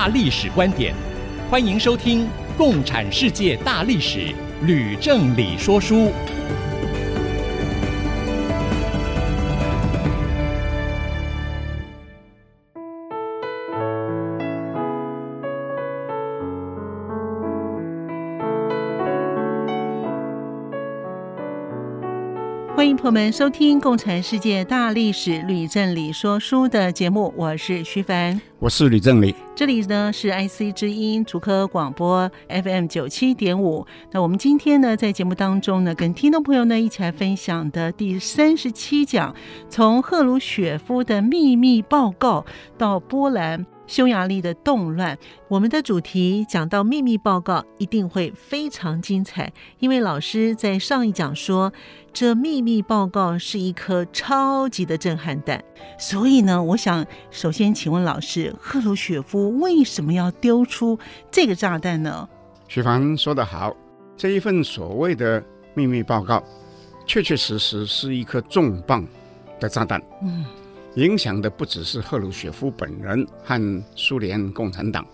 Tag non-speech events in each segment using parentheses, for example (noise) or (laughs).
大历史观点，欢迎收听《共产世界大历史》，吕正理说书。友们收听《共产世界大历史》吕正理说书的节目，我是徐凡，我是吕正理，这里呢是 IC 之音竹科广播 FM 九七点五。那我们今天呢在节目当中呢，跟听众朋友呢一起来分享的第三十七讲，从赫鲁雪夫的秘密报告到波兰。匈牙利的动乱，我们的主题讲到秘密报告一定会非常精彩，因为老师在上一讲说，这秘密报告是一颗超级的震撼弹。所以呢，我想首先请问老师，赫鲁雪夫为什么要丢出这个炸弹呢？许凡说得好，这一份所谓的秘密报告，确确实实是一颗重磅的炸弹。嗯。影响的不只是赫鲁雪夫本人和苏联共产党，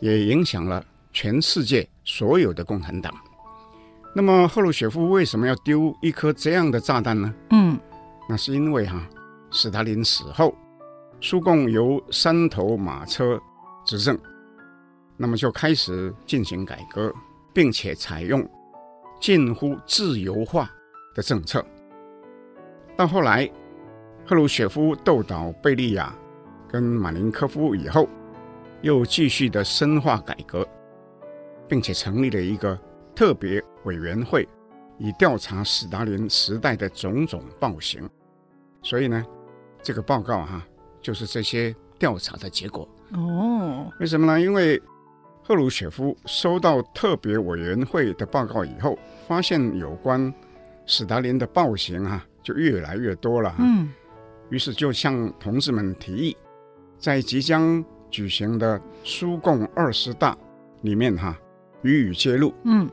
也影响了全世界所有的共产党。那么，赫鲁雪夫为什么要丢一颗这样的炸弹呢？嗯，那是因为哈、啊，斯大林死后，苏共由三头马车执政，那么就开始进行改革，并且采用近乎自由化的政策。到后来。赫鲁雪夫斗倒贝利亚跟马林科夫以后，又继续的深化改革，并且成立了一个特别委员会，以调查斯大林时代的种种暴行。所以呢，这个报告哈、啊，就是这些调查的结果。哦，为什么呢？因为赫鲁雪夫收到特别委员会的报告以后，发现有关斯大林的暴行哈、啊，就越来越多了。嗯。于是就向同志们提议，在即将举行的苏共二十大里面哈予以揭露。嗯，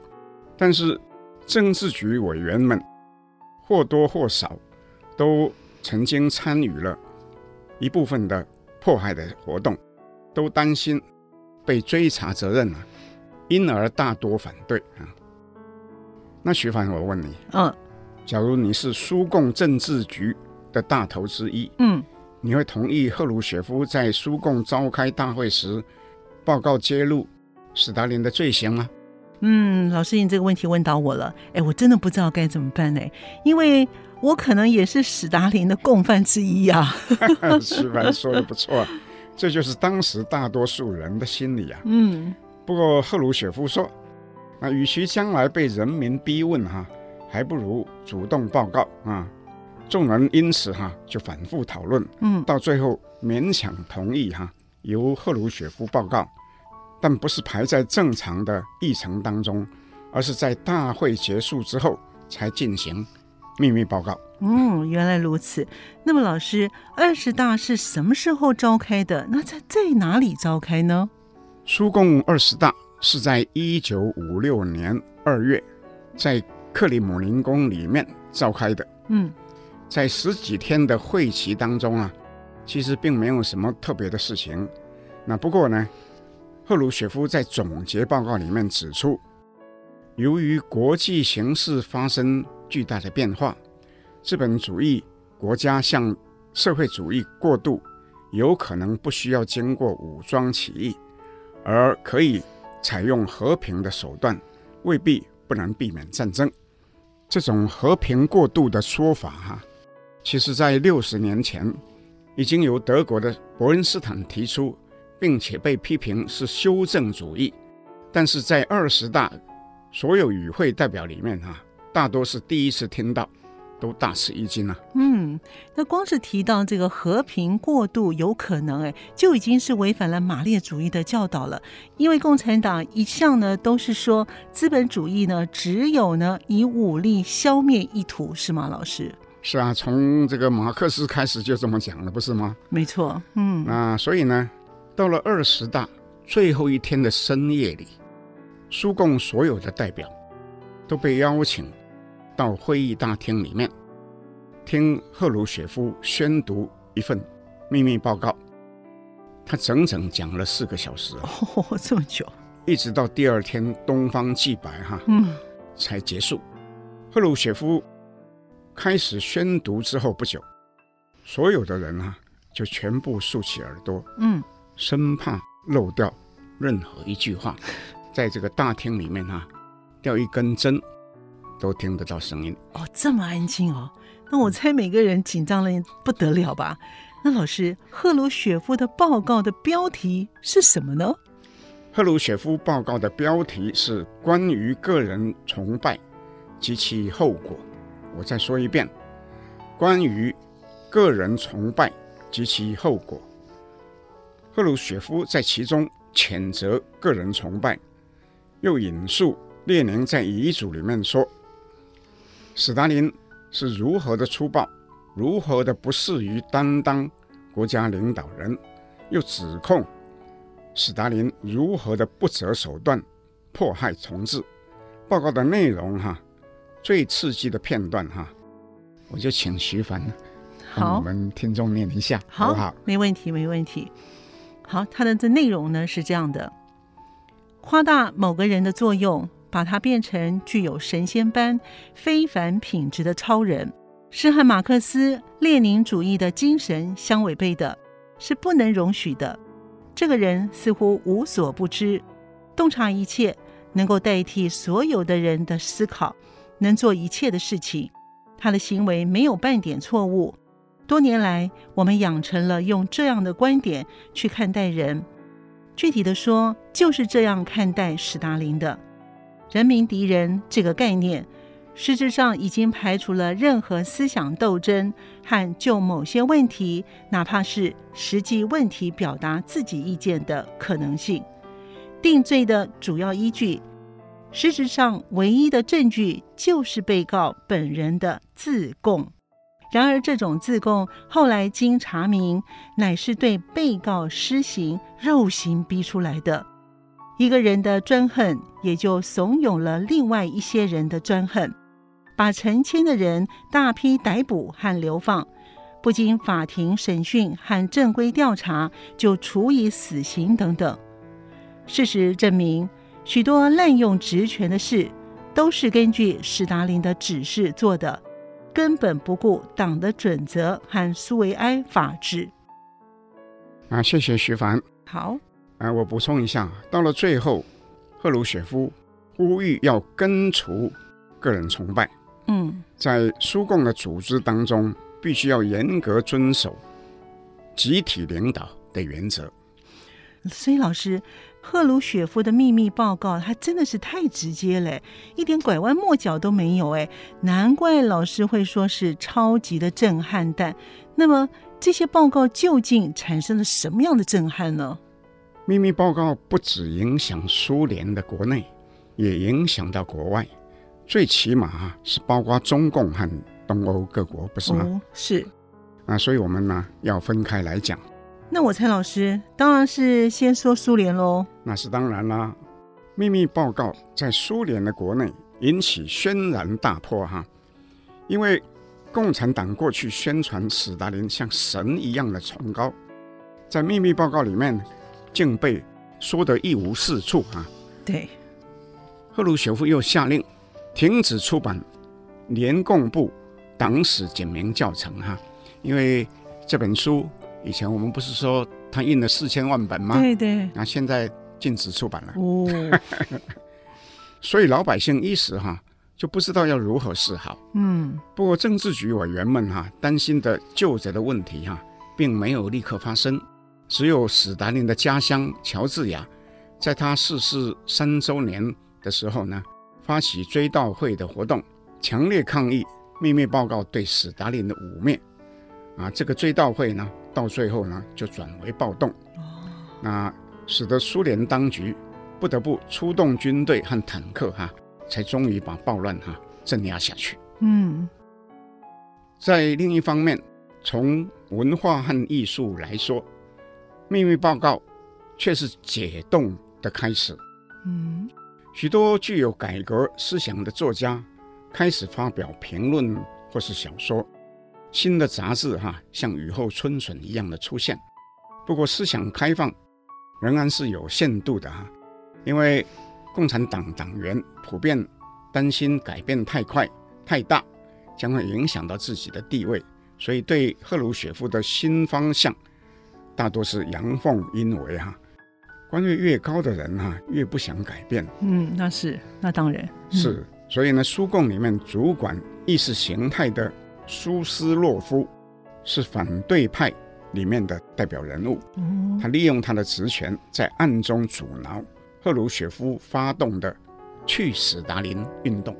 但是政治局委员们或多或少都曾经参与了一部分的迫害的活动，都担心被追查责任啊，因而大多反对啊。那徐凡，我问你，嗯，假如你是苏共政治局的大头之一，嗯，你会同意赫鲁雪夫在苏共召开大会时报告揭露斯大林的罪行吗？嗯，老师，你这个问题问到我了，哎，我真的不知道该怎么办呢，因为我可能也是史达林的共犯之一啊。(laughs) 是吧？说的不错，这就是当时大多数人的心理啊。嗯，不过赫鲁雪夫说，那与其将来被人民逼问哈，还不如主动报告啊。众人因此哈就反复讨论，嗯，到最后勉强同意哈由赫鲁雪夫报告，但不是排在正常的议程当中，而是在大会结束之后才进行秘密报告。嗯，原来如此。那么老师，二十大是什么时候召开的？那在在哪里召开呢？苏共二十大是在一九五六年二月，在克里姆林宫里面召开的。嗯。在十几天的会期当中啊，其实并没有什么特别的事情。那不过呢，赫鲁雪夫在总结报告里面指出，由于国际形势发生巨大的变化，资本主义国家向社会主义过渡，有可能不需要经过武装起义，而可以采用和平的手段，未必不能避免战争。这种和平过渡的说法哈、其实，在六十年前，已经由德国的伯恩斯坦提出，并且被批评是修正主义。但是在二十大所有与会代表里面，哈，大多是第一次听到，都大吃一惊啊。嗯，那光是提到这个和平过渡有可能，哎，就已经是违反了马列主义的教导了。因为共产党一向呢都是说资本主义呢只有呢以武力消灭意图，是吗，老师？是啊，从这个马克思开始就这么讲了，不是吗？没错，嗯。那所以呢，到了二十大最后一天的深夜里，苏共所有的代表都被邀请到会议大厅里面，听赫鲁雪夫宣读一份秘密报告。他整整讲了四个小时 (laughs) 哦，这么久，一直到第二天东方既白哈，嗯，才结束。赫鲁雪夫。开始宣读之后不久，所有的人啊就全部竖起耳朵，嗯，生怕漏掉任何一句话，(laughs) 在这个大厅里面啊，掉一根针都听得到声音。哦，这么安静哦，那我猜每个人紧张的不得了吧？那老师，赫鲁雪夫的报告的标题是什么呢？赫鲁雪夫报告的标题是关于个人崇拜及其后果。我再说一遍，关于个人崇拜及其后果。赫鲁雪夫在其中谴责个人崇拜，又引述列宁在遗嘱里面说，斯大林是如何的粗暴，如何的不适于担当国家领导人，又指控斯大林如何的不择手段迫害同志。报告的内容哈。最刺激的片段哈，我就请徐凡好我们听众念一下，好，好不好？没问题，没问题。好，它的这内容呢是这样的：夸大某个人的作用，把他变成具有神仙般非凡品质的超人，是和马克思列宁主义的精神相违背的，是不能容许的。这个人似乎无所不知，洞察一切，能够代替所有的人的思考。能做一切的事情，他的行为没有半点错误。多年来，我们养成了用这样的观点去看待人。具体的说，就是这样看待史达林的“人民敌人”这个概念，实质上已经排除了任何思想斗争和就某些问题，哪怕是实际问题表达自己意见的可能性。定罪的主要依据。实质上，唯一的证据就是被告本人的自供。然而，这种自供后来经查明，乃是对被告施行肉刑逼出来的。一个人的专横，也就怂恿了另外一些人的专横，把成千的人大批逮捕和流放，不经法庭审讯和正规调查就处以死刑等等。事实证明。许多滥用职权的事，都是根据史达林的指示做的，根本不顾党的准则和苏维埃法治。啊，谢谢徐凡。好，啊，我补充一下，到了最后，赫鲁雪夫呼吁要根除个人崇拜。嗯，在苏共的组织当中，必须要严格遵守集体领导的原则。所以，老师。赫鲁雪夫的秘密报告，他真的是太直接了，一点拐弯抹角都没有。哎，难怪老师会说是超级的震撼弹。那么这些报告究竟产生了什么样的震撼呢？秘密报告不只影响苏联的国内，也影响到国外，最起码是包括中共和东欧各国，不是吗？哦，是。啊，所以我们呢要分开来讲。那我猜老师当然是先说苏联喽。那是当然啦，秘密报告在苏联的国内引起轩然大波哈，因为共产党过去宣传斯大林像神一样的崇高，在秘密报告里面竟被说得一无是处啊。对，赫鲁晓夫又下令停止出版联共部党史简明教程哈，因为这本书。以前我们不是说他印了四千万本吗？对对。那现在禁止出版了。哦。(laughs) 所以老百姓一时哈就不知道要如何是好。嗯。不过政治局委员们哈担心的究责的问题哈并没有立刻发生，只有史达林的家乡乔治亚，在他逝世三周年的时候呢，发起追悼会的活动，强烈抗议秘密报告对史达林的污蔑，啊，这个追悼会呢，到最后呢就转为暴动，那使得苏联当局不得不出动军队和坦克哈、啊，才终于把暴乱哈镇压下去。嗯，在另一方面，从文化和艺术来说，秘密报告却是解冻的开始。嗯，许多具有改革思想的作家开始发表评论或是小说，新的杂志哈像雨后春笋一样的出现。不过，思想开放仍然是有限度的哈，因为共产党党员普遍担心改变太快太大，将会影响到自己的地位，所以对赫鲁雪夫的新方向大多是阳奉阴违哈。官位越高的人哈，越不想改变。嗯，那是，那当然、嗯、是。所以呢，苏共里面主管意识形态的苏斯洛夫是反对派里面的代表人物。嗯，他利用他的职权，在暗中阻挠赫鲁雪夫发动的去斯达林运动。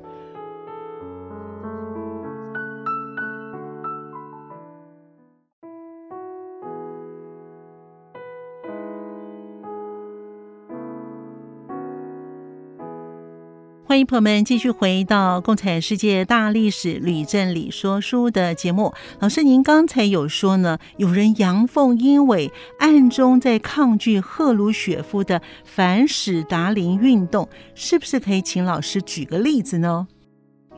欢迎朋友们继续回到《共产世界大历史吕振理说书》的节目。老师，您刚才有说呢，有人阳奉阴违，暗中在抗拒赫鲁雪夫的反史达林运动，是不是可以请老师举个例子呢？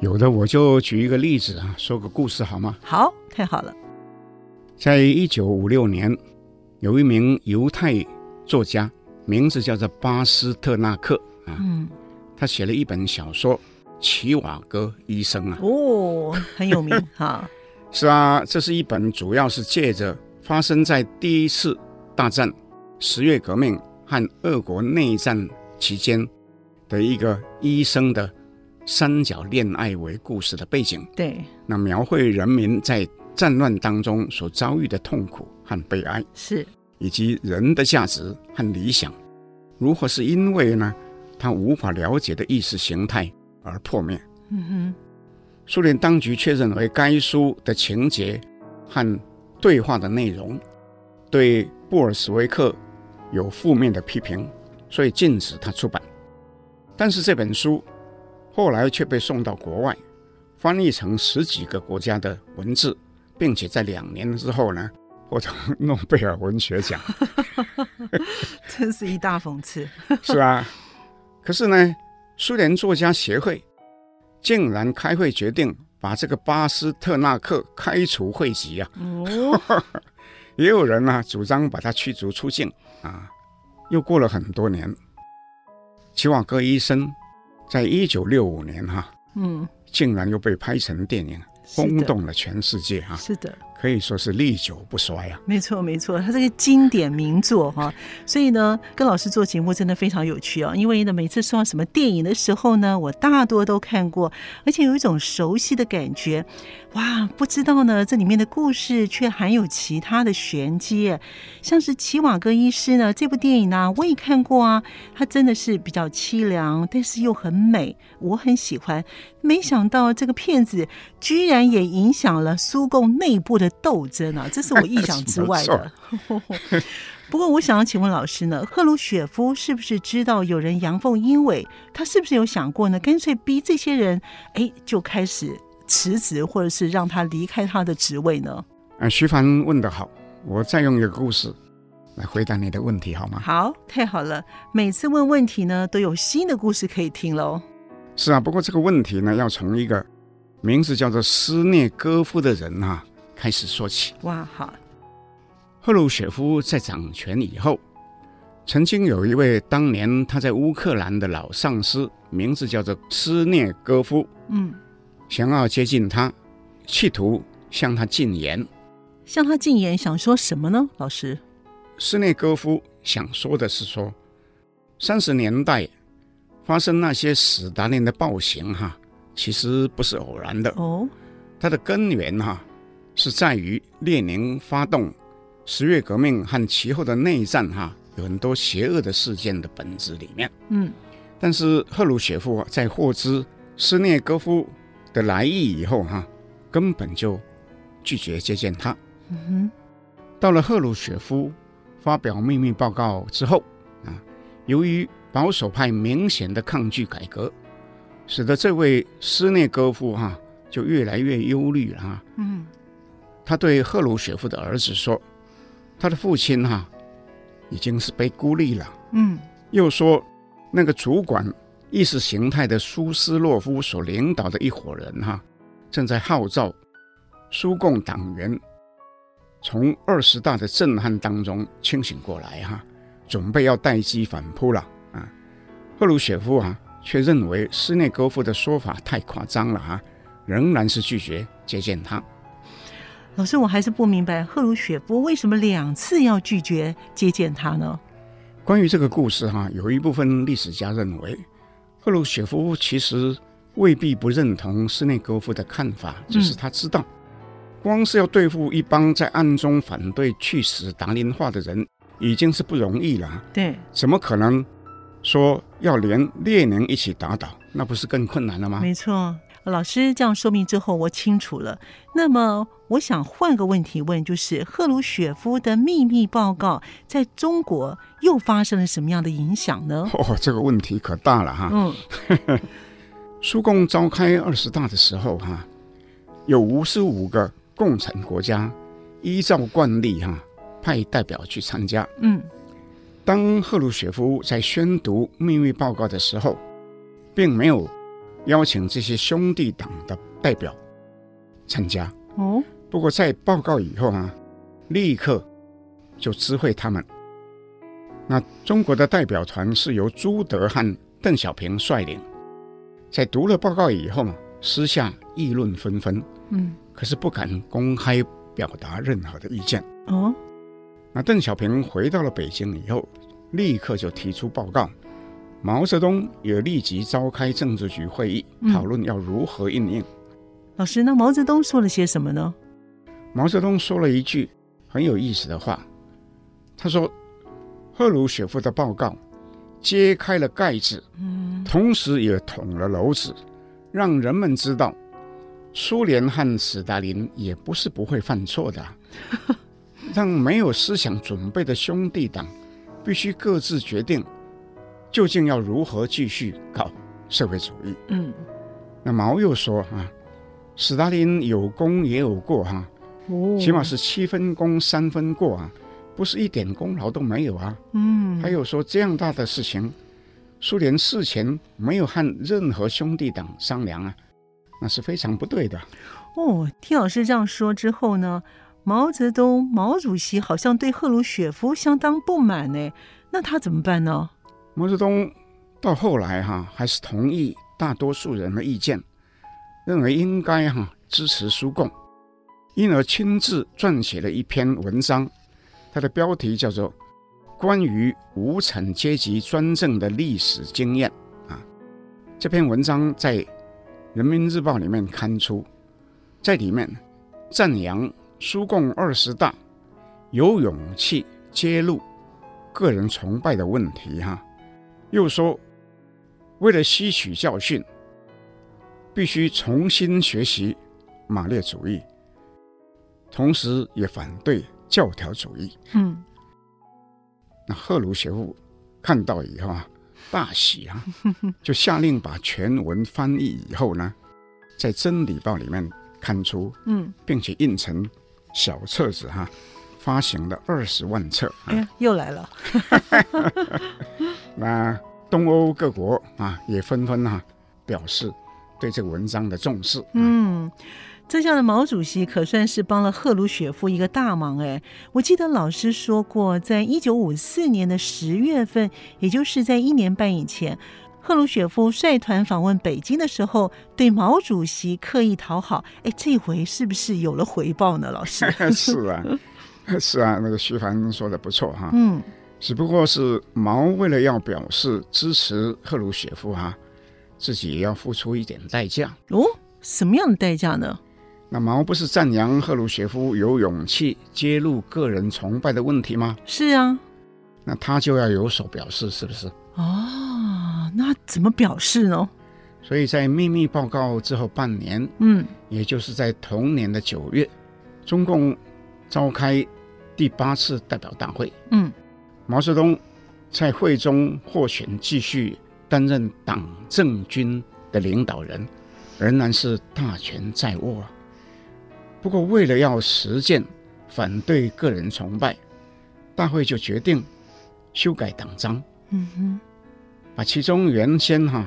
有的，我就举一个例子啊，说个故事好吗？好，太好了。在一九五六年，有一名犹太作家，名字叫做巴斯特纳克啊。嗯。他写了一本小说《齐瓦戈医生》啊，哦，很有名 (laughs) 哈。是啊，这是一本主要是借着发生在第一次大战、十月革命和俄国内战期间的一个医生的三角恋爱为故事的背景。对，那描绘人民在战乱当中所遭遇的痛苦和悲哀，是以及人的价值和理想如何是因为呢？他无法了解的意识形态而破灭。嗯哼，苏联当局却认为该书的情节和对话的内容对布尔什维克有负面的批评，所以禁止他出版。但是这本书后来却被送到国外，翻译成十几个国家的文字，并且在两年之后呢，获得诺贝尔文学奖。(laughs) 真是一大讽刺。(laughs) 是啊。可是呢，苏联作家协会竟然开会决定把这个巴斯特纳克开除会籍啊！哦、(laughs) 也有人呢、啊、主张把他驱逐出境啊！又过了很多年，齐瓦戈医生在一九六五年哈、啊，嗯，竟然又被拍成电影，轰动了全世界哈、啊！是的。可以说是历久不衰啊！没错，没错，它这个经典名作哈，所以呢，跟老师做节目真的非常有趣啊。因为呢，每次说到什么电影的时候呢，我大多都看过，而且有一种熟悉的感觉。哇，不知道呢，这里面的故事却含有其他的玄机，像是齐瓦戈医师呢，这部电影呢，我也看过啊，它真的是比较凄凉，但是又很美，我很喜欢。没想到这个片子居然也影响了苏共内部的斗争啊！这是我意想之外的。(laughs) (laughs) 不过，我想要请问老师呢，赫鲁雪夫是不是知道有人阳奉阴违？他是不是有想过呢？干脆逼这些人，哎，就开始辞职，或者是让他离开他的职位呢？啊，徐凡问得好，我再用一个故事来回答你的问题，好吗？好，太好了，每次问问题呢，都有新的故事可以听喽。是啊，不过这个问题呢，要从一个名字叫做斯涅戈夫的人啊开始说起。哇，好！赫鲁雪夫在掌权以后，曾经有一位当年他在乌克兰的老上司，名字叫做斯涅戈夫，嗯，想要接近他，企图向他进言。向他进言，想说什么呢？老师，斯涅戈夫想说的是说，三十年代。发生那些史达林的暴行，哈，其实不是偶然的哦。它的根源，哈，是在于列宁发动十月革命和其后的内战，哈，有很多邪恶的事件的本质里面。嗯，但是赫鲁雪夫在获知斯涅戈夫的来意以后，哈，根本就拒绝接见他。嗯哼，到了赫鲁雪夫发表秘密报告之后啊，由于保守派明显的抗拒改革，使得这位斯涅戈夫哈、啊、就越来越忧虑了哈。嗯，他对赫鲁雪夫的儿子说：“他的父亲哈、啊、已经是被孤立了。”嗯，又说那个主管意识形态的苏斯洛夫所领导的一伙人哈、啊，正在号召苏共党员。从二十大的震撼当中清醒过来哈，准备要待机反扑了啊！赫鲁雪夫啊，却认为斯内戈夫的说法太夸张了啊，仍然是拒绝接见他。老师，我还是不明白赫鲁雪夫为什么两次要拒绝接见他呢？关于这个故事哈，有一部分历史家认为，赫鲁雪夫其实未必不认同斯内戈夫的看法，只是他知道。嗯光是要对付一帮在暗中反对去死达林化的人，已经是不容易了。对，怎么可能说要连列宁一起打倒？那不是更困难了吗？没错，老师这样说明之后，我清楚了。那么，我想换个问题问，就是赫鲁雪夫的秘密报告在中国又发生了什么样的影响呢？哦，这个问题可大了哈。嗯，(laughs) 苏共召开二十大的时候，哈，有五十五个。共产国家依照惯例，哈，派代表去参加。嗯，当赫鲁雪夫在宣读秘密报告的时候，并没有邀请这些兄弟党的代表参加。哦，不过在报告以后呢，立刻就知会他们。那中国的代表团是由朱德和邓小平率领，在读了报告以后呢，私下议论纷纷。嗯。可是不敢公开表达任何的意见。哦，那邓小平回到了北京以后，立刻就提出报告。毛泽东也立即召开政治局会议，讨论要如何应应。老师，那毛泽东说了些什么呢？毛泽东说了一句很有意思的话，他说：“赫鲁雪夫的报告揭开了盖子，同时也捅了篓子，让人们知道。”苏联和斯大林也不是不会犯错的，(laughs) 让没有思想准备的兄弟党必须各自决定，究竟要如何继续搞社会主义。嗯，那毛又说啊，斯大林有功也有过哈，哦起码是七分功三分过啊，不是一点功劳都没有啊。嗯，还有说这样大的事情，苏联事前没有和任何兄弟党商量啊。那是非常不对的哦。听老师这样说之后呢，毛泽东毛主席好像对赫鲁雪夫相当不满呢。那他怎么办呢？毛泽东到后来哈、还是同意大多数人的意见，认为应该哈、支持苏共，因而亲自撰写了一篇文章，他的标题叫做《关于无产阶级专政的历史经验》啊。这篇文章在人民日报里面刊出，在里面赞扬苏共二十大有勇气揭露个人崇拜的问题，哈，又说为了吸取教训，必须重新学习马列主义，同时也反对教条主义。嗯，那赫鲁雪夫看到以后啊。大喜啊！(laughs) 就下令把全文翻译以后呢，在《真理报》里面刊出，嗯，并且印成小册子哈，发行了二十万册。哎呀，又来了！(laughs) 那东欧各国啊，也纷纷哈表示对这个文章的重视。嗯。这下的毛主席可算是帮了赫鲁雪夫一个大忙哎！我记得老师说过，在一九五四年的十月份，也就是在一年半以前，赫鲁雪夫率团访问北京的时候，对毛主席刻意讨好。哎，这回是不是有了回报呢？老师 (laughs) 是啊，(laughs) 是啊，那个徐凡说的不错哈。嗯，只不过是毛为了要表示支持赫鲁雪夫哈，自己也要付出一点代价哦。什么样的代价呢？那毛不是赞扬赫鲁雪夫有勇气揭露个人崇拜的问题吗？是啊，那他就要有所表示，是不是？哦，那怎么表示呢？所以在秘密报告之后半年，嗯，也就是在同年的九月，中共召开第八次代表大会。嗯，毛泽东在会中获选继续担任党政军的领导人，仍然是大权在握啊。不过，为了要实践反对个人崇拜，大会就决定修改党章。嗯哼，把其中原先哈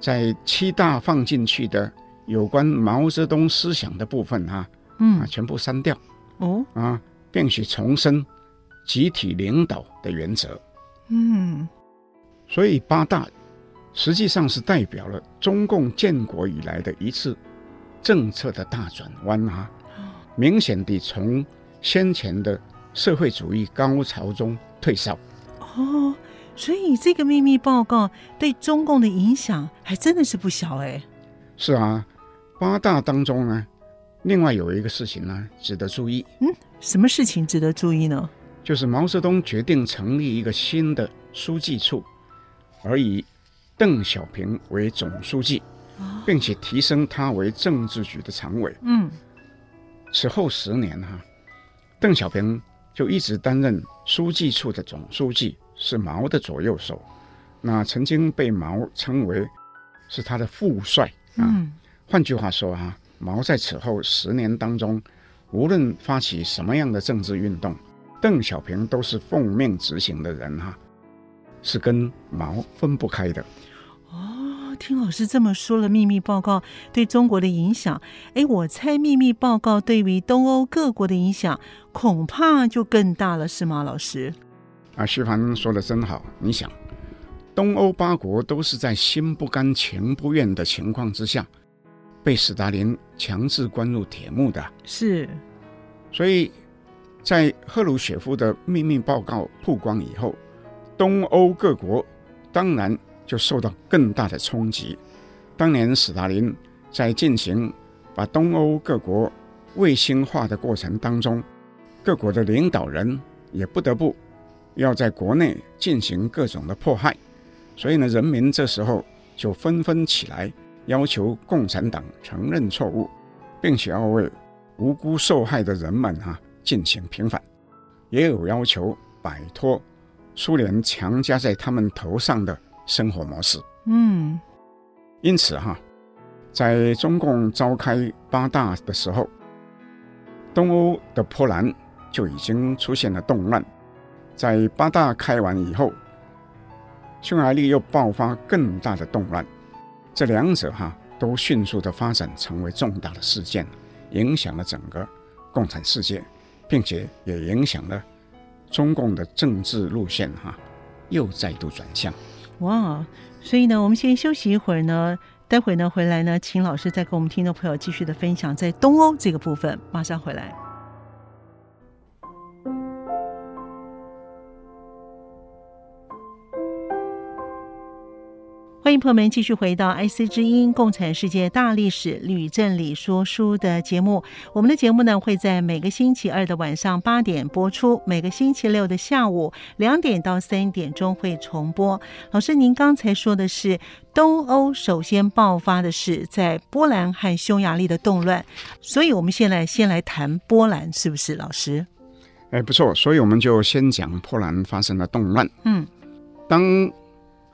在七大放进去的有关毛泽东思想的部分哈，嗯啊，全部删掉。哦，啊，并且重申集体领导的原则。嗯，所以八大实际上是代表了中共建国以来的一次政策的大转弯啊，明显地从先前的社会主义高潮中退烧。哦，所以这个秘密报告对中共的影响还真的是不小哎。是啊，八大当中呢，另外有一个事情呢值得注意。嗯，什么事情值得注意呢？就是毛泽东决定成立一个新的书记处，而以邓小平为总书记，并且提升他为政治局的常委。嗯，此后十年哈，邓小平就一直担任书记处的总书记，是毛的左右手。那曾经被毛称为是他的副帅啊。嗯，换句话说啊，毛在此后十年当中，无论发起什么样的政治运动。邓小平都是奉命执行的人哈，是跟毛分不开的。哦，听老师这么说了，秘密报告对中国的影响，哎，我猜秘密报告对于东欧各国的影响恐怕就更大了，是吗，老师？啊，徐凡说的真好。你想，东欧八国都是在心不甘情不愿的情况之下，被斯大林强制关入铁幕的。是，所以。在赫鲁雪夫的秘密报告曝光以后，东欧各国当然就受到更大的冲击。当年斯大林在进行把东欧各国卫星化的过程当中，各国的领导人也不得不要在国内进行各种的迫害，所以呢，人民这时候就纷纷起来要求共产党承认错误，并且要为无辜受害的人们、啊。进行平反，也有要求摆脱苏联强加在他们头上的生活模式。嗯，因此哈，在中共召开八大的时候，东欧的波兰就已经出现了动乱。在八大开完以后，匈牙利又爆发更大的动乱。这两者哈都迅速的发展成为重大的事件，影响了整个共产世界。并且也影响了中共的政治路线，哈，又再度转向。哇！所以呢，我们先休息一会儿呢，待会呢回来呢，请老师再跟我们听众朋友继续的分享在东欧这个部分。马上回来。欢迎朋友们继续回到《IC 之音》共产世界大历史吕振理说书的节目。我们的节目呢会在每个星期二的晚上八点播出，每个星期六的下午两点到三点钟会重播。老师，您刚才说的是东欧首先爆发的是在波兰和匈牙利的动乱，所以我们现在先来谈波兰，是不是，老师？哎，不错，所以我们就先讲波兰发生的动乱。嗯，当。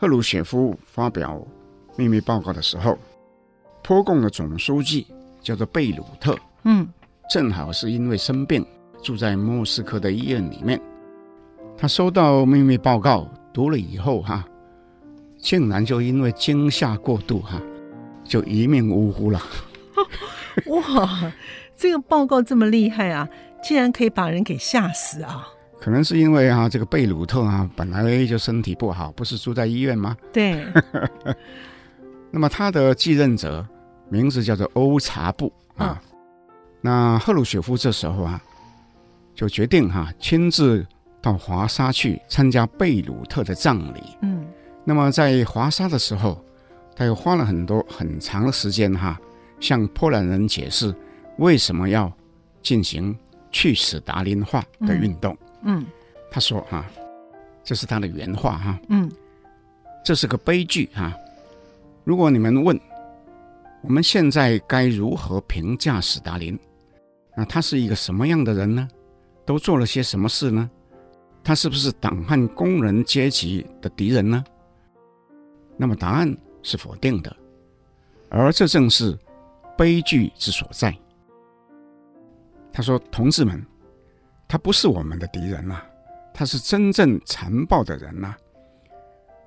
赫鲁雪夫发表秘密报告的时候，波共的总书记叫做贝鲁特，嗯，正好是因为生病住在莫斯科的医院里面。他收到秘密报告读了以后，哈，竟然就因为惊吓过度，哈，就一命呜呼了。(laughs) 哇，这个报告这么厉害啊，竟然可以把人给吓死啊！可能是因为啊，这个贝鲁特啊，本来就身体不好，不是住在医院吗？对。(laughs) 那么他的继任者名字叫做欧查布啊。嗯、那赫鲁雪夫这时候啊，就决定哈、啊，亲自到华沙去参加贝鲁特的葬礼。嗯。那么在华沙的时候，他又花了很多很长的时间哈、啊，向波兰人解释为什么要进行去斯达林化的运动。嗯嗯，他说哈、啊，这是他的原话哈、啊。嗯，这是个悲剧哈、啊。如果你们问我们现在该如何评价史达林？那他是一个什么样的人呢？都做了些什么事呢？他是不是党和工人阶级的敌人呢？那么答案是否定的，而这正是悲剧之所在。他说：“同志们，他不是我们的敌人呐、啊，他是真正残暴的人呐、啊。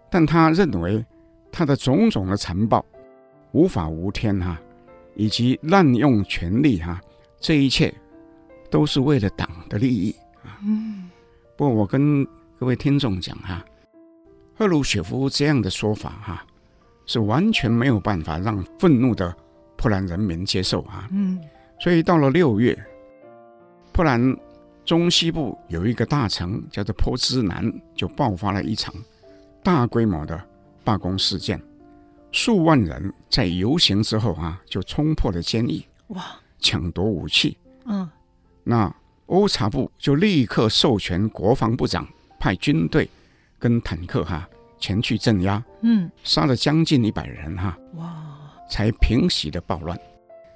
但他认为他的种种的残暴、无法无天哈、啊，以及滥用权力哈、啊，这一切都是为了党的利益啊。”嗯。不过我跟各位听众讲哈，赫鲁雪夫这样的说法哈，是完全没有办法让愤怒的波兰人民接受啊。嗯，所以到了六月，波兰中西部有一个大城叫做波兹南，就爆发了一场大规模的罢工事件，数万人在游行之后啊，就冲破了监狱，哇，抢夺武器，嗯，那。欧察布就立刻授权国防部长派军队跟坦克哈前去镇压，嗯，杀了将近一百人哈，哇，才平息了暴乱。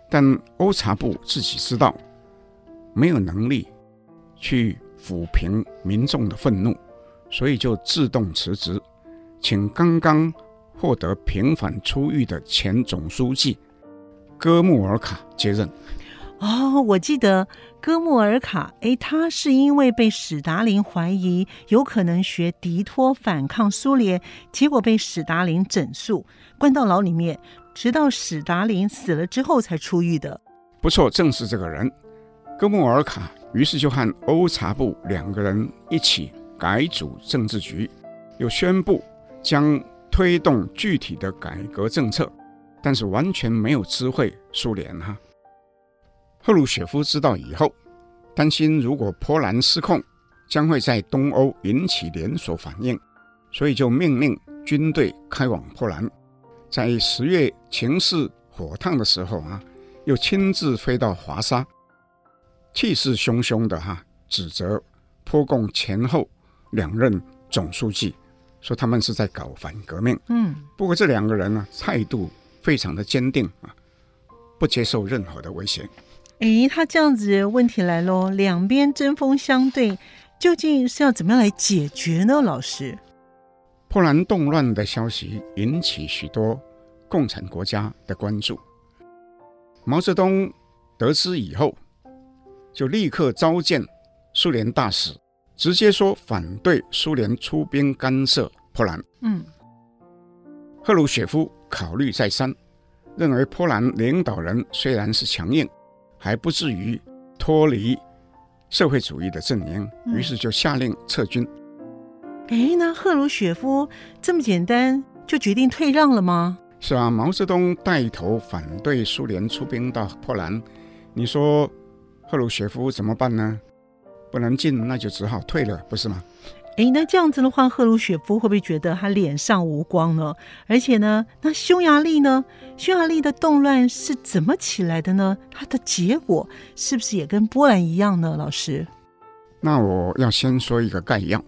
但欧察布自己知道没有能力去抚平民众的愤怒，所以就自动辞职，请刚刚获得平反出狱的前总书记戈穆尔卡接任。哦，我记得戈穆尔卡，诶，他是因为被史达林怀疑有可能学迪托反抗苏联，结果被史达林整肃，关到牢里面，直到史达林死了之后才出狱的。不错，正是这个人，戈穆尔卡。于是就和欧察布两个人一起改组政治局，又宣布将推动具体的改革政策，但是完全没有知会苏联哈。赫鲁雪夫知道以后，担心如果波兰失控，将会在东欧引起连锁反应，所以就命令军队开往波兰。在十月情势火烫的时候啊，又亲自飞到华沙，气势汹汹的哈、啊，指责坡共前后两任总书记，说他们是在搞反革命。嗯，不过这两个人呢，态度非常的坚定啊，不接受任何的威胁。诶，他这样子问题来喽，两边针锋相对，究竟是要怎么样来解决呢？老师，波兰动乱的消息引起许多共产国家的关注。毛泽东得知以后，就立刻召见苏联大使，直接说反对苏联出兵干涉波兰。嗯，赫鲁雪夫考虑再三，认为波兰领导人虽然是强硬。还不至于脱离社会主义的阵营，于是就下令撤军。哎，那赫鲁雪夫这么简单就决定退让了吗？是啊，毛泽东带头反对苏联出兵到波兰，你说赫鲁雪夫怎么办呢？不能进，那就只好退了，不是吗？哎，那这样子的话，赫鲁雪夫会不会觉得他脸上无光呢？而且呢，那匈牙利呢？匈牙利的动乱是怎么起来的呢？它的结果是不是也跟波兰一样呢？老师，那我要先说一个概要。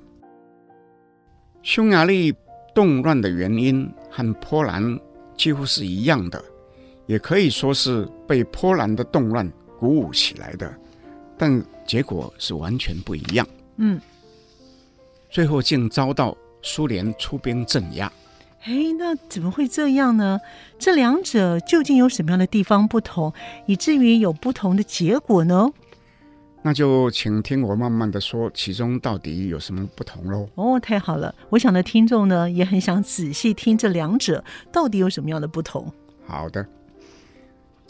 匈牙利动乱的原因和波兰几乎是一样的，也可以说是被波兰的动乱鼓舞起来的，但结果是完全不一样。嗯。最后竟遭到苏联出兵镇压。哎，那怎么会这样呢？这两者究竟有什么样的地方不同，以至于有不同的结果呢？那就请听我慢慢的说，其中到底有什么不同喽？哦，太好了，我想的听众呢也很想仔细听这两者到底有什么样的不同。好的，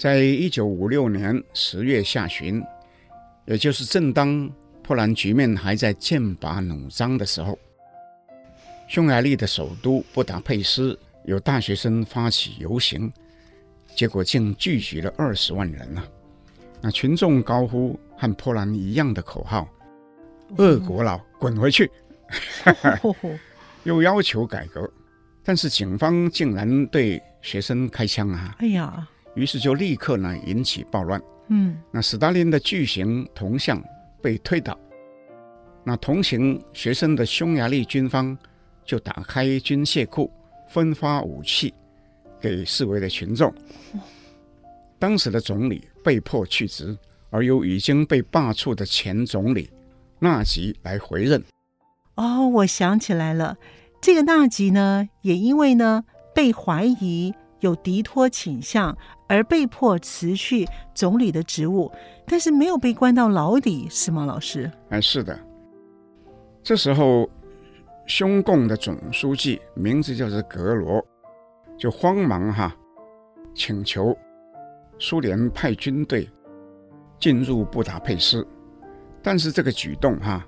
在一九五六年十月下旬，也就是正当。波兰局面还在剑拔弩张的时候，匈牙利的首都布达佩斯有大学生发起游行，结果竟聚集了二十万人呢、啊。那群众高呼和波兰一样的口号：“恶国佬滚回去！” (laughs) 又要求改革，但是警方竟然对学生开枪啊！哎呀，于是就立刻呢引起暴乱。嗯，那斯大林的巨型铜像。被推倒，那同行学生的匈牙利军方就打开军械库，分发武器给示威的群众。(laughs) 当时的总理被迫去职，而由已经被罢黜的前总理纳吉来回任。哦，我想起来了，这个纳吉呢，也因为呢被怀疑有敌托倾向，而被迫辞去总理的职务，但是没有被关到牢里，是吗，老师？哎，是的。这时候，匈共的总书记名字叫做格罗，就慌忙哈请求苏联派军队进入布达佩斯，但是这个举动哈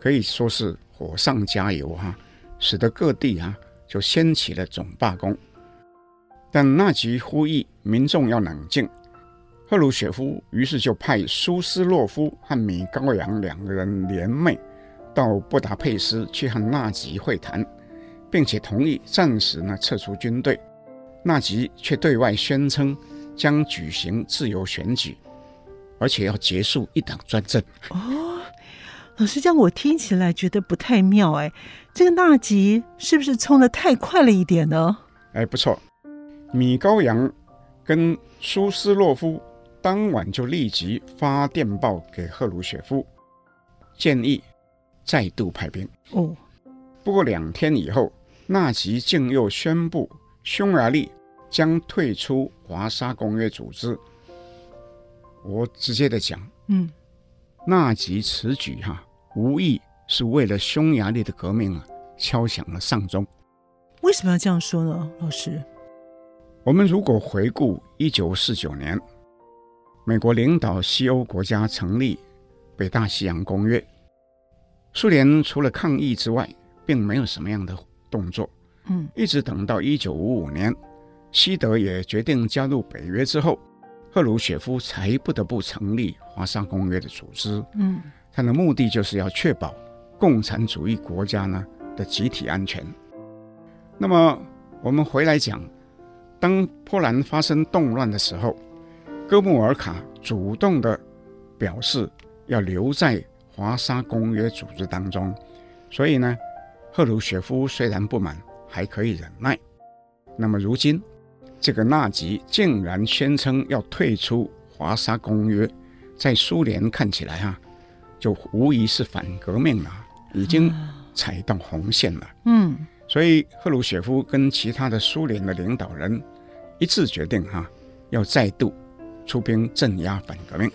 可以说是火上加油哈，使得各地啊就掀起了总罢工。但纳吉呼吁民众要冷静，赫鲁雪夫于是就派苏斯洛夫和米高扬两个人联袂到布达佩斯去和纳吉会谈，并且同意暂时呢撤出军队。纳吉却对外宣称将举行自由选举，而且要结束一党专政。哦，老师，这样我听起来觉得不太妙哎，这个纳吉是不是冲得太快了一点呢？哎，不错。米高扬跟苏斯洛夫当晚就立即发电报给赫鲁雪夫，建议再度派兵。哦，不过两天以后，纳吉竟又宣布匈牙利将退出华沙公约组织。我直接的讲，嗯，纳吉此举哈、啊，无疑是为了匈牙利的革命啊敲响了丧钟。为什么要这样说呢，老师？我们如果回顾一九四九年，美国领导西欧国家成立北大西洋公约，苏联除了抗议之外，并没有什么样的动作。嗯，一直等到一九五五年，西德也决定加入北约之后，赫鲁雪夫才不得不成立华沙公约的组织。嗯，他的目的就是要确保共产主义国家呢的集体安全。那么我们回来讲。当波兰发生动乱的时候，戈穆尔卡主动地表示要留在华沙公约组织当中，所以呢，赫鲁雪夫虽然不满，还可以忍耐。那么如今，这个纳吉竟然宣称要退出华沙公约，在苏联看起来哈、啊，就无疑是反革命了，已经踩到红线了。嗯。所以，赫鲁雪夫跟其他的苏联的领导人一致决定，哈，要再度出兵镇压反革命。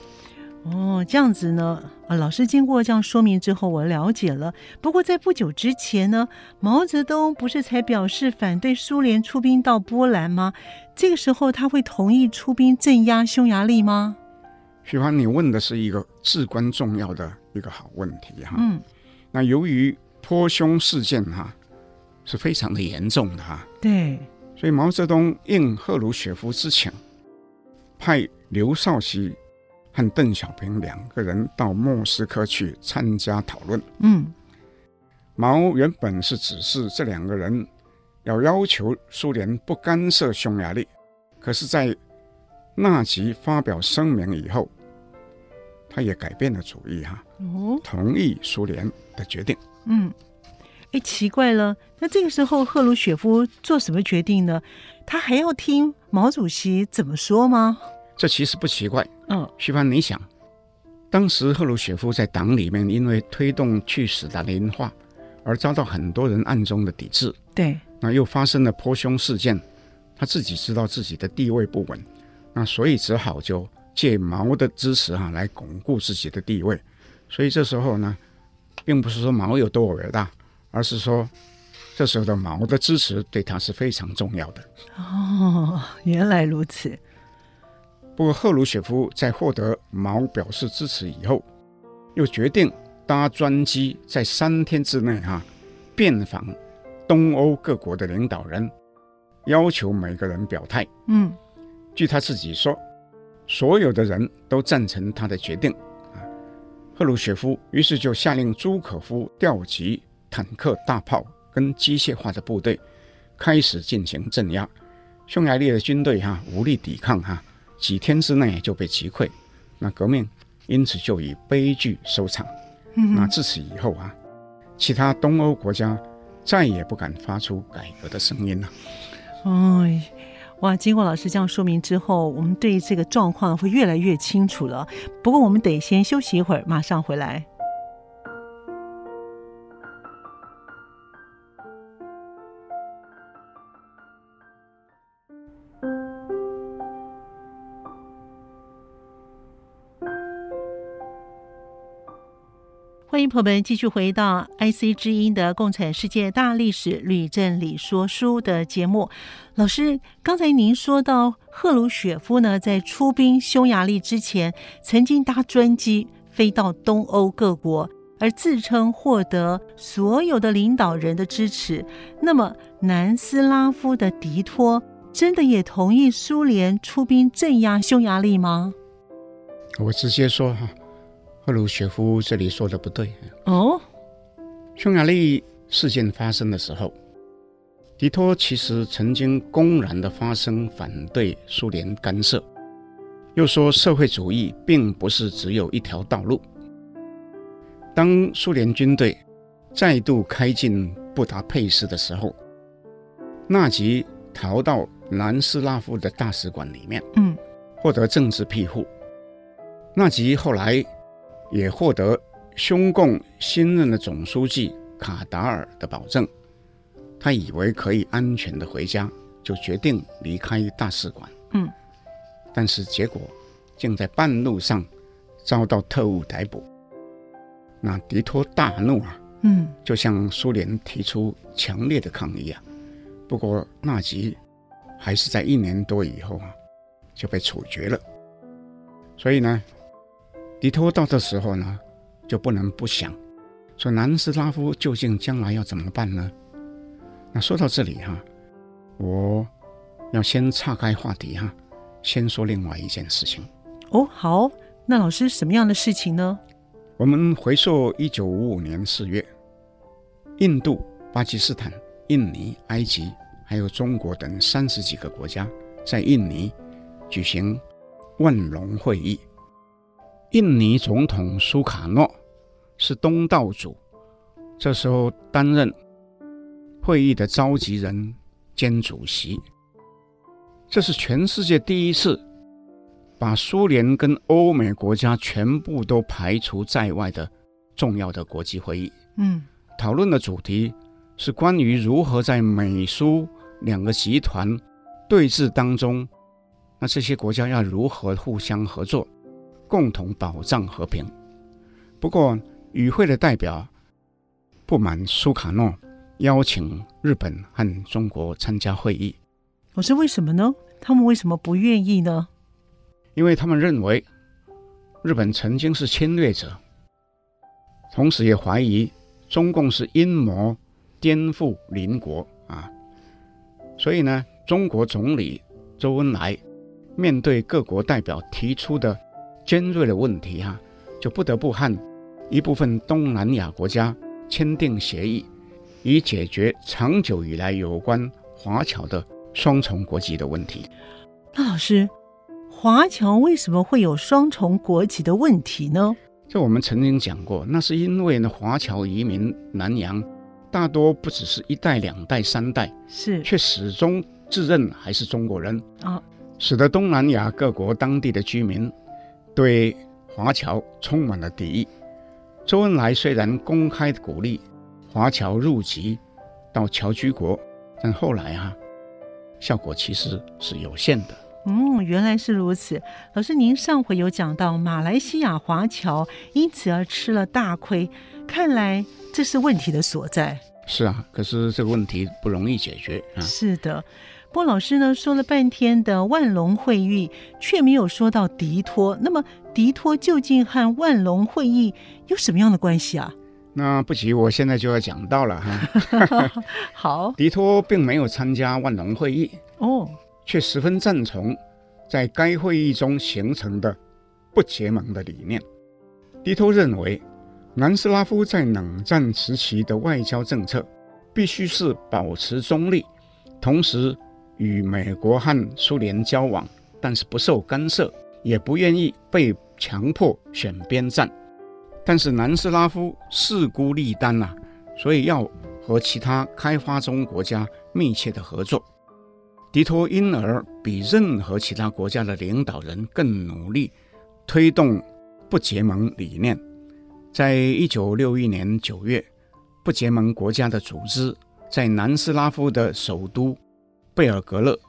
哦，这样子呢？啊，老师经过这样说明之后，我了解了。不过，在不久之前呢，毛泽东不是才表示反对苏联出兵到波兰吗？这个时候，他会同意出兵镇压匈牙利吗？徐欢，你问的是一个至关重要的一个好问题，哈。嗯。那由于波匈事件，哈。是非常的严重的哈，对，所以毛泽东应赫鲁雪夫之请，派刘少奇和邓小平两个人到莫斯科去参加讨论。嗯，毛原本是指示这两个人要要求苏联不干涉匈牙利，可是，在纳吉发表声明以后，他也改变了主意哈，哦，同意苏联的决定。嗯。哎，奇怪了，那这个时候赫鲁雪夫做什么决定呢？他还要听毛主席怎么说吗？这其实不奇怪。嗯，徐帆，你想，当时赫鲁雪夫在党里面因为推动去死的林化而遭到很多人暗中的抵制。对，那又发生了波匈事件，他自己知道自己的地位不稳，那所以只好就借毛的支持哈、啊、来巩固自己的地位。所以这时候呢，并不是说毛有多伟大。而是说，这时候的毛的支持对他是非常重要的。哦，原来如此。不过赫鲁雪夫在获得毛表示支持以后，又决定搭专机在三天之内哈、啊，遍访东欧各国的领导人，要求每个人表态。嗯，据他自己说，所有的人都赞成他的决定。啊，赫鲁雪夫于是就下令朱可夫调集。坦克、大炮跟机械化的部队开始进行镇压，匈牙利的军队哈、啊、无力抵抗哈、啊，几天之内就被击溃，那革命因此就以悲剧收场。嗯、那自此以后啊，其他东欧国家再也不敢发出改革的声音了。哎，哇，经过老师这样说明之后，我们对这个状况会越来越清楚了。不过我们得先休息一会儿，马上回来。欢迎朋友们继续回到 IC 之音的《共产世界大历史吕振理说书》的节目。老师，刚才您说到赫鲁雪夫呢，在出兵匈牙利之前，曾经搭专机飞到东欧各国，而自称获得所有的领导人的支持。那么，南斯拉夫的迪托真的也同意苏联出兵镇压匈牙利吗？我直接说哈。赫鲁雪夫这里说的不对哦。匈牙利事件发生的时候，迪托其实曾经公然的发声反对苏联干涉，又说社会主义并不是只有一条道路。当苏联军队再度开进布达佩斯的时候，纳吉逃到南斯拉夫的大使馆里面，嗯，获得政治庇护。纳吉后来。也获得匈共新任的总书记卡达尔的保证，他以为可以安全的回家，就决定离开大使馆。嗯，但是结果竟在半路上遭到特务逮捕。那迪托大怒啊，嗯，就向苏联提出强烈的抗议啊。不过纳吉还是在一年多以后啊就被处决了。所以呢。狄托到的时候呢，就不能不想，说南斯拉夫究竟将来要怎么办呢？那说到这里哈，我要先岔开话题哈，先说另外一件事情。哦，好，那老师什么样的事情呢？我们回溯一九五五年四月，印度、巴基斯坦、印尼、埃及，还有中国等三十几个国家在印尼举行万隆会议。印尼总统苏卡诺是东道主，这时候担任会议的召集人兼主席。这是全世界第一次把苏联跟欧美国家全部都排除在外的重要的国际会议。嗯，讨论的主题是关于如何在美苏两个集团对峙当中，那这些国家要如何互相合作。共同保障和平。不过，与会的代表不满苏卡诺邀请日本和中国参加会议。我是为什么呢？他们为什么不愿意呢？因为他们认为日本曾经是侵略者，同时也怀疑中共是阴谋颠覆邻国啊。所以呢，中国总理周恩来面对各国代表提出的。尖锐的问题哈、啊，就不得不和一部分东南亚国家签订协议，以解决长久以来有关华侨的双重国籍的问题。那老师，华侨为什么会有双重国籍的问题呢？这我们曾经讲过，那是因为呢，华侨移民南洋，大多不只是一代、两代、三代，是却始终自认还是中国人啊，使得东南亚各国当地的居民。对华侨充满了敌意。周恩来虽然公开鼓励华侨入籍到侨居国，但后来啊，效果其实是有限的。嗯，原来是如此。老师，您上回有讲到马来西亚华侨因此而吃了大亏，看来这是问题的所在。是啊，可是这个问题不容易解决啊。是的。波老师呢，说了半天的万隆会议，却没有说到迪托。那么迪托究竟和万隆会议有什么样的关系啊？那不急，我现在就要讲到了哈。(laughs) 好，迪托并没有参加万隆会议哦，却十分赞同在该会议中形成的不结盟的理念。迪托认为，南斯拉夫在冷战时期的外交政策必须是保持中立，同时。与美国和苏联交往，但是不受干涉，也不愿意被强迫选边站。但是南斯拉夫势孤力单呐、啊，所以要和其他开发中国家密切的合作。迪托因而比任何其他国家的领导人更努力推动不结盟理念。在一九六一年九月，不结盟国家的组织在南斯拉夫的首都贝尔格勒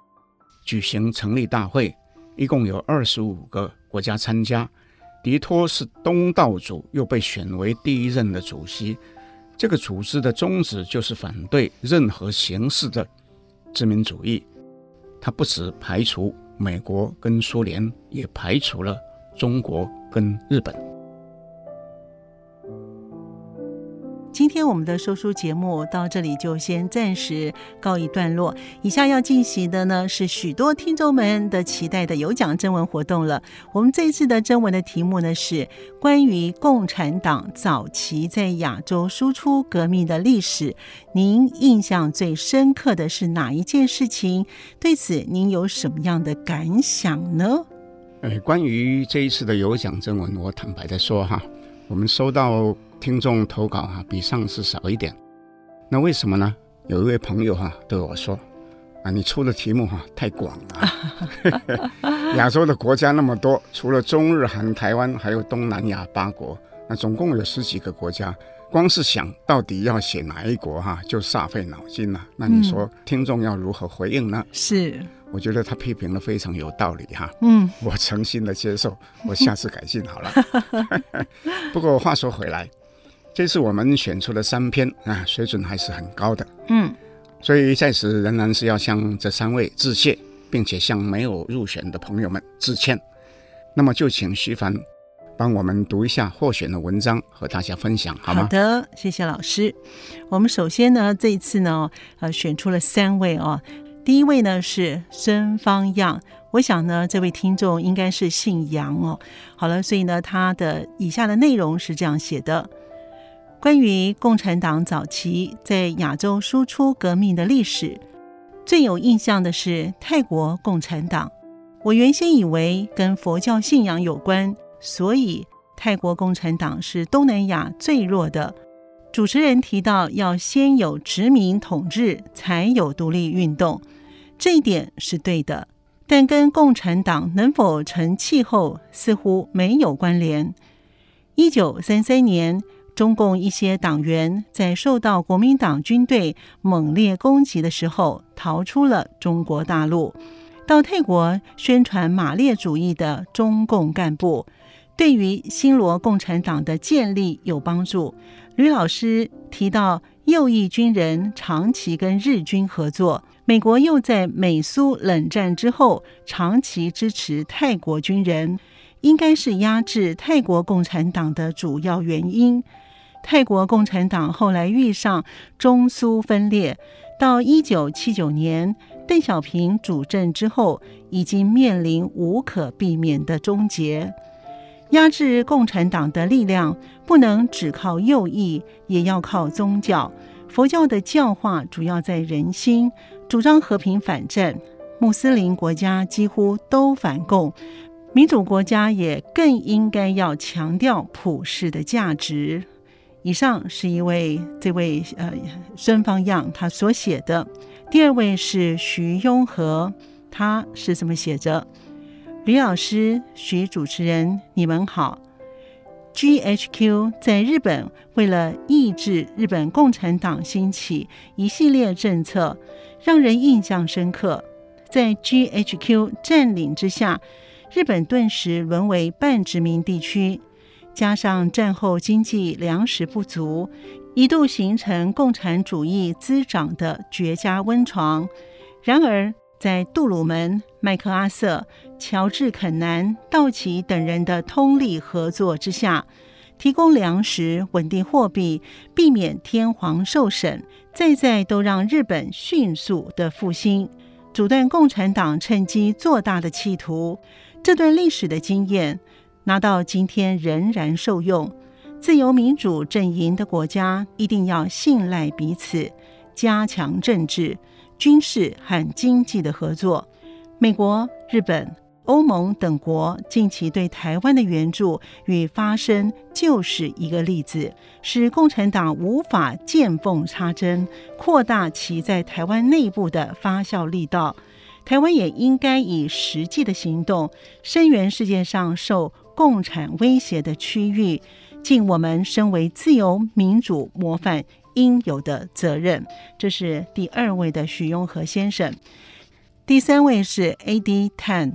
举行成立大会，一共有二十五个国家参加。迪托是东道主，又被选为第一任的主席。这个组织的宗旨就是反对任何形式的殖民主义。他不只排除美国跟苏联，也排除了中国跟日本。今天我们的说书节目到这里就先暂时告一段落。以下要进行的呢，是许多听众们的期待的有奖征文活动了。我们这次的征文的题目呢，是关于共产党早期在亚洲输出革命的历史。您印象最深刻的是哪一件事情？对此您有什么样的感想呢？哎，关于这一次的有奖征文，我坦白的说哈，我们收到。听众投稿哈、啊，比上次少一点，那为什么呢？有一位朋友哈、啊、对我说：“啊，你出的题目哈、啊、太广了，(laughs) (laughs) 亚洲的国家那么多，除了中日韩台湾，还有东南亚八国，那总共有十几个国家，光是想到底要写哪一国哈、啊，就煞费脑筋了。那你说听众要如何回应呢？”是。我觉得他批评的非常有道理哈，嗯，我诚心的接受，我下次改进好了。(laughs) 不过话说回来。这次我们选出了三篇啊，水准还是很高的。嗯，所以在此仍然是要向这三位致谢，并且向没有入选的朋友们致歉。那么就请徐凡帮我们读一下获选的文章，和大家分享好吗？好的，谢谢老师。我们首先呢，这一次呢，呃，选出了三位哦。第一位呢是孙方样，我想呢，这位听众应该是姓杨哦。好了，所以呢，他的以下的内容是这样写的。关于共产党早期在亚洲输出革命的历史，最有印象的是泰国共产党。我原先以为跟佛教信仰有关，所以泰国共产党是东南亚最弱的。主持人提到要先有殖民统治，才有独立运动，这一点是对的，但跟共产党能否成气候似乎没有关联。一九三三年。中共一些党员在受到国民党军队猛烈攻击的时候，逃出了中国大陆，到泰国宣传马列主义的中共干部，对于新罗共产党的建立有帮助。吕老师提到，右翼军人长期跟日军合作，美国又在美苏冷战之后长期支持泰国军人，应该是压制泰国共产党的主要原因。泰国共产党后来遇上中苏分裂，到一九七九年邓小平主政之后，已经面临无可避免的终结。压制共产党的力量不能只靠右翼，也要靠宗教。佛教的教化主要在人心，主张和平反战。穆斯林国家几乎都反共，民主国家也更应该要强调普世的价值。以上是一位这位呃孙方样他所写的，第二位是徐雍和，他是这么写着：吕老师、徐主持人，你们好。GHQ 在日本为了抑制日本共产党兴起一系列政策，让人印象深刻。在 GHQ 占领之下，日本顿时沦为半殖民地区。加上战后经济粮食不足，一度形成共产主义滋长的绝佳温床。然而，在杜鲁门、麦克阿瑟、乔治肯南、道奇等人的通力合作之下，提供粮食、稳定货币、避免天皇受审，再再都让日本迅速的复兴，阻断共产党趁机做大的企图。这段历史的经验。拿到今天仍然受用，自由民主阵营的国家一定要信赖彼此，加强政治、军事和经济的合作。美国、日本、欧盟等国近期对台湾的援助与发声，就是一个例子，使共产党无法见缝插针，扩大其在台湾内部的发酵力道。台湾也应该以实际的行动声援世界上受共产威胁的区域，尽我们身为自由民主模范应有的责任。这是第二位的许雍和先生，第三位是 A.D. Tan，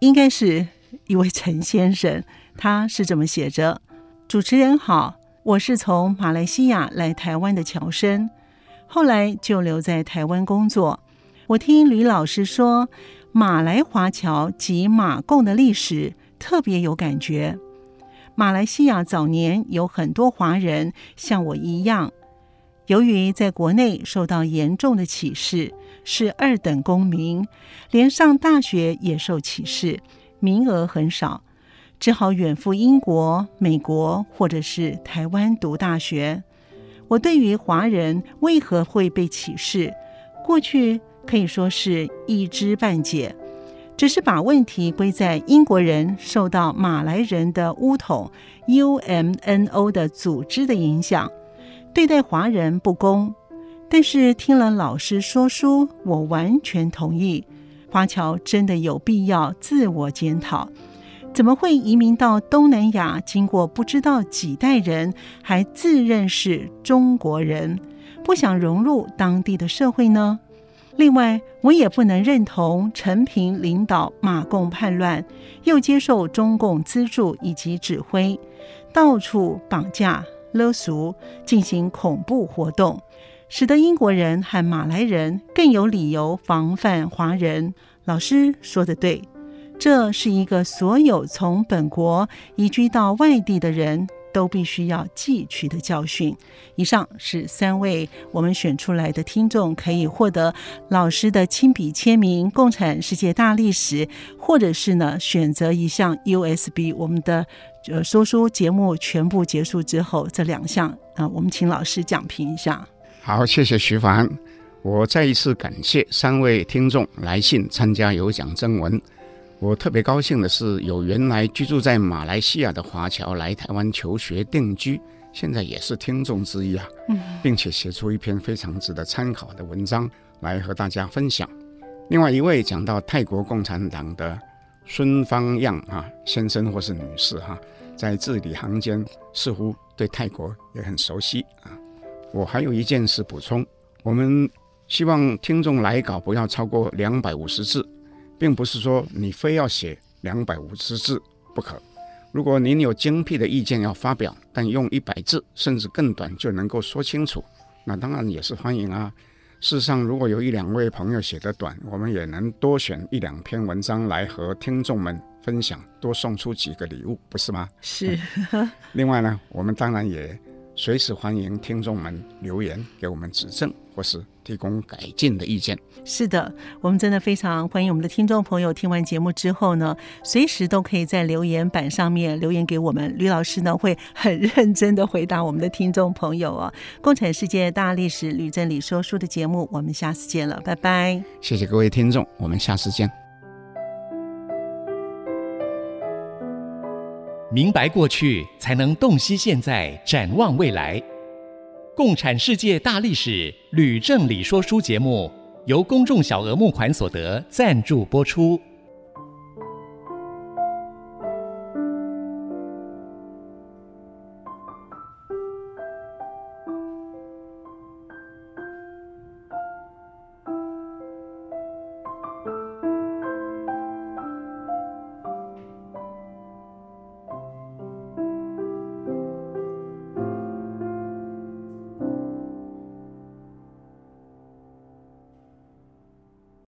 应该是一位陈先生，他是这么写着：主持人好，我是从马来西亚来台湾的侨生，后来就留在台湾工作。我听吕老师说，马来华侨及马共的历史特别有感觉。马来西亚早年有很多华人像我一样，由于在国内受到严重的歧视，是二等公民，连上大学也受歧视，名额很少，只好远赴英国、美国或者是台湾读大学。我对于华人为何会被歧视，过去。可以说是一知半解，只是把问题归在英国人受到马来人的巫统 UMNO 的组织的影响，对待华人不公。但是听了老师说书，我完全同意，华侨真的有必要自我检讨。怎么会移民到东南亚，经过不知道几代人，还自认是中国人，不想融入当地的社会呢？另外，我也不能认同陈平领导马共叛乱，又接受中共资助以及指挥，到处绑架勒赎，进行恐怖活动，使得英国人和马来人更有理由防范华人。老师说得对，这是一个所有从本国移居到外地的人。都必须要汲取的教训。以上是三位我们选出来的听众，可以获得老师的亲笔签名《共产世界大历史》，或者是呢选择一项 USB。我们的呃说书节目全部结束之后，这两项啊，我们请老师讲评一下。好，谢谢徐凡。我再一次感谢三位听众来信参加有奖征文。我特别高兴的是，有原来居住在马来西亚的华侨来台湾求学定居，现在也是听众之一啊，并且写出一篇非常值得参考的文章来和大家分享。另外一位讲到泰国共产党的孙方样啊先生或是女士哈，在字里行间似乎对泰国也很熟悉啊。我还有一件事补充，我们希望听众来稿不要超过两百五十字。并不是说你非要写两百五十字不可。如果您有精辟的意见要发表，但用一百字甚至更短就能够说清楚，那当然也是欢迎啊。事实上，如果有一两位朋友写得短，我们也能多选一两篇文章来和听众们分享，多送出几个礼物，不是吗？是。另外呢，我们当然也随时欢迎听众们留言给我们指正，或是。提供改进的意见。是的，我们真的非常欢迎我们的听众朋友听完节目之后呢，随时都可以在留言板上面留言给我们。吕老师呢会很认真的回答我们的听众朋友哦。共产世界大历史吕振理说书的节目，我们下次见了，拜拜。谢谢各位听众，我们下次见。明白过去，才能洞悉现在，展望未来。共产世界大历史吕正理说书节目由公众小额募款所得赞助播出。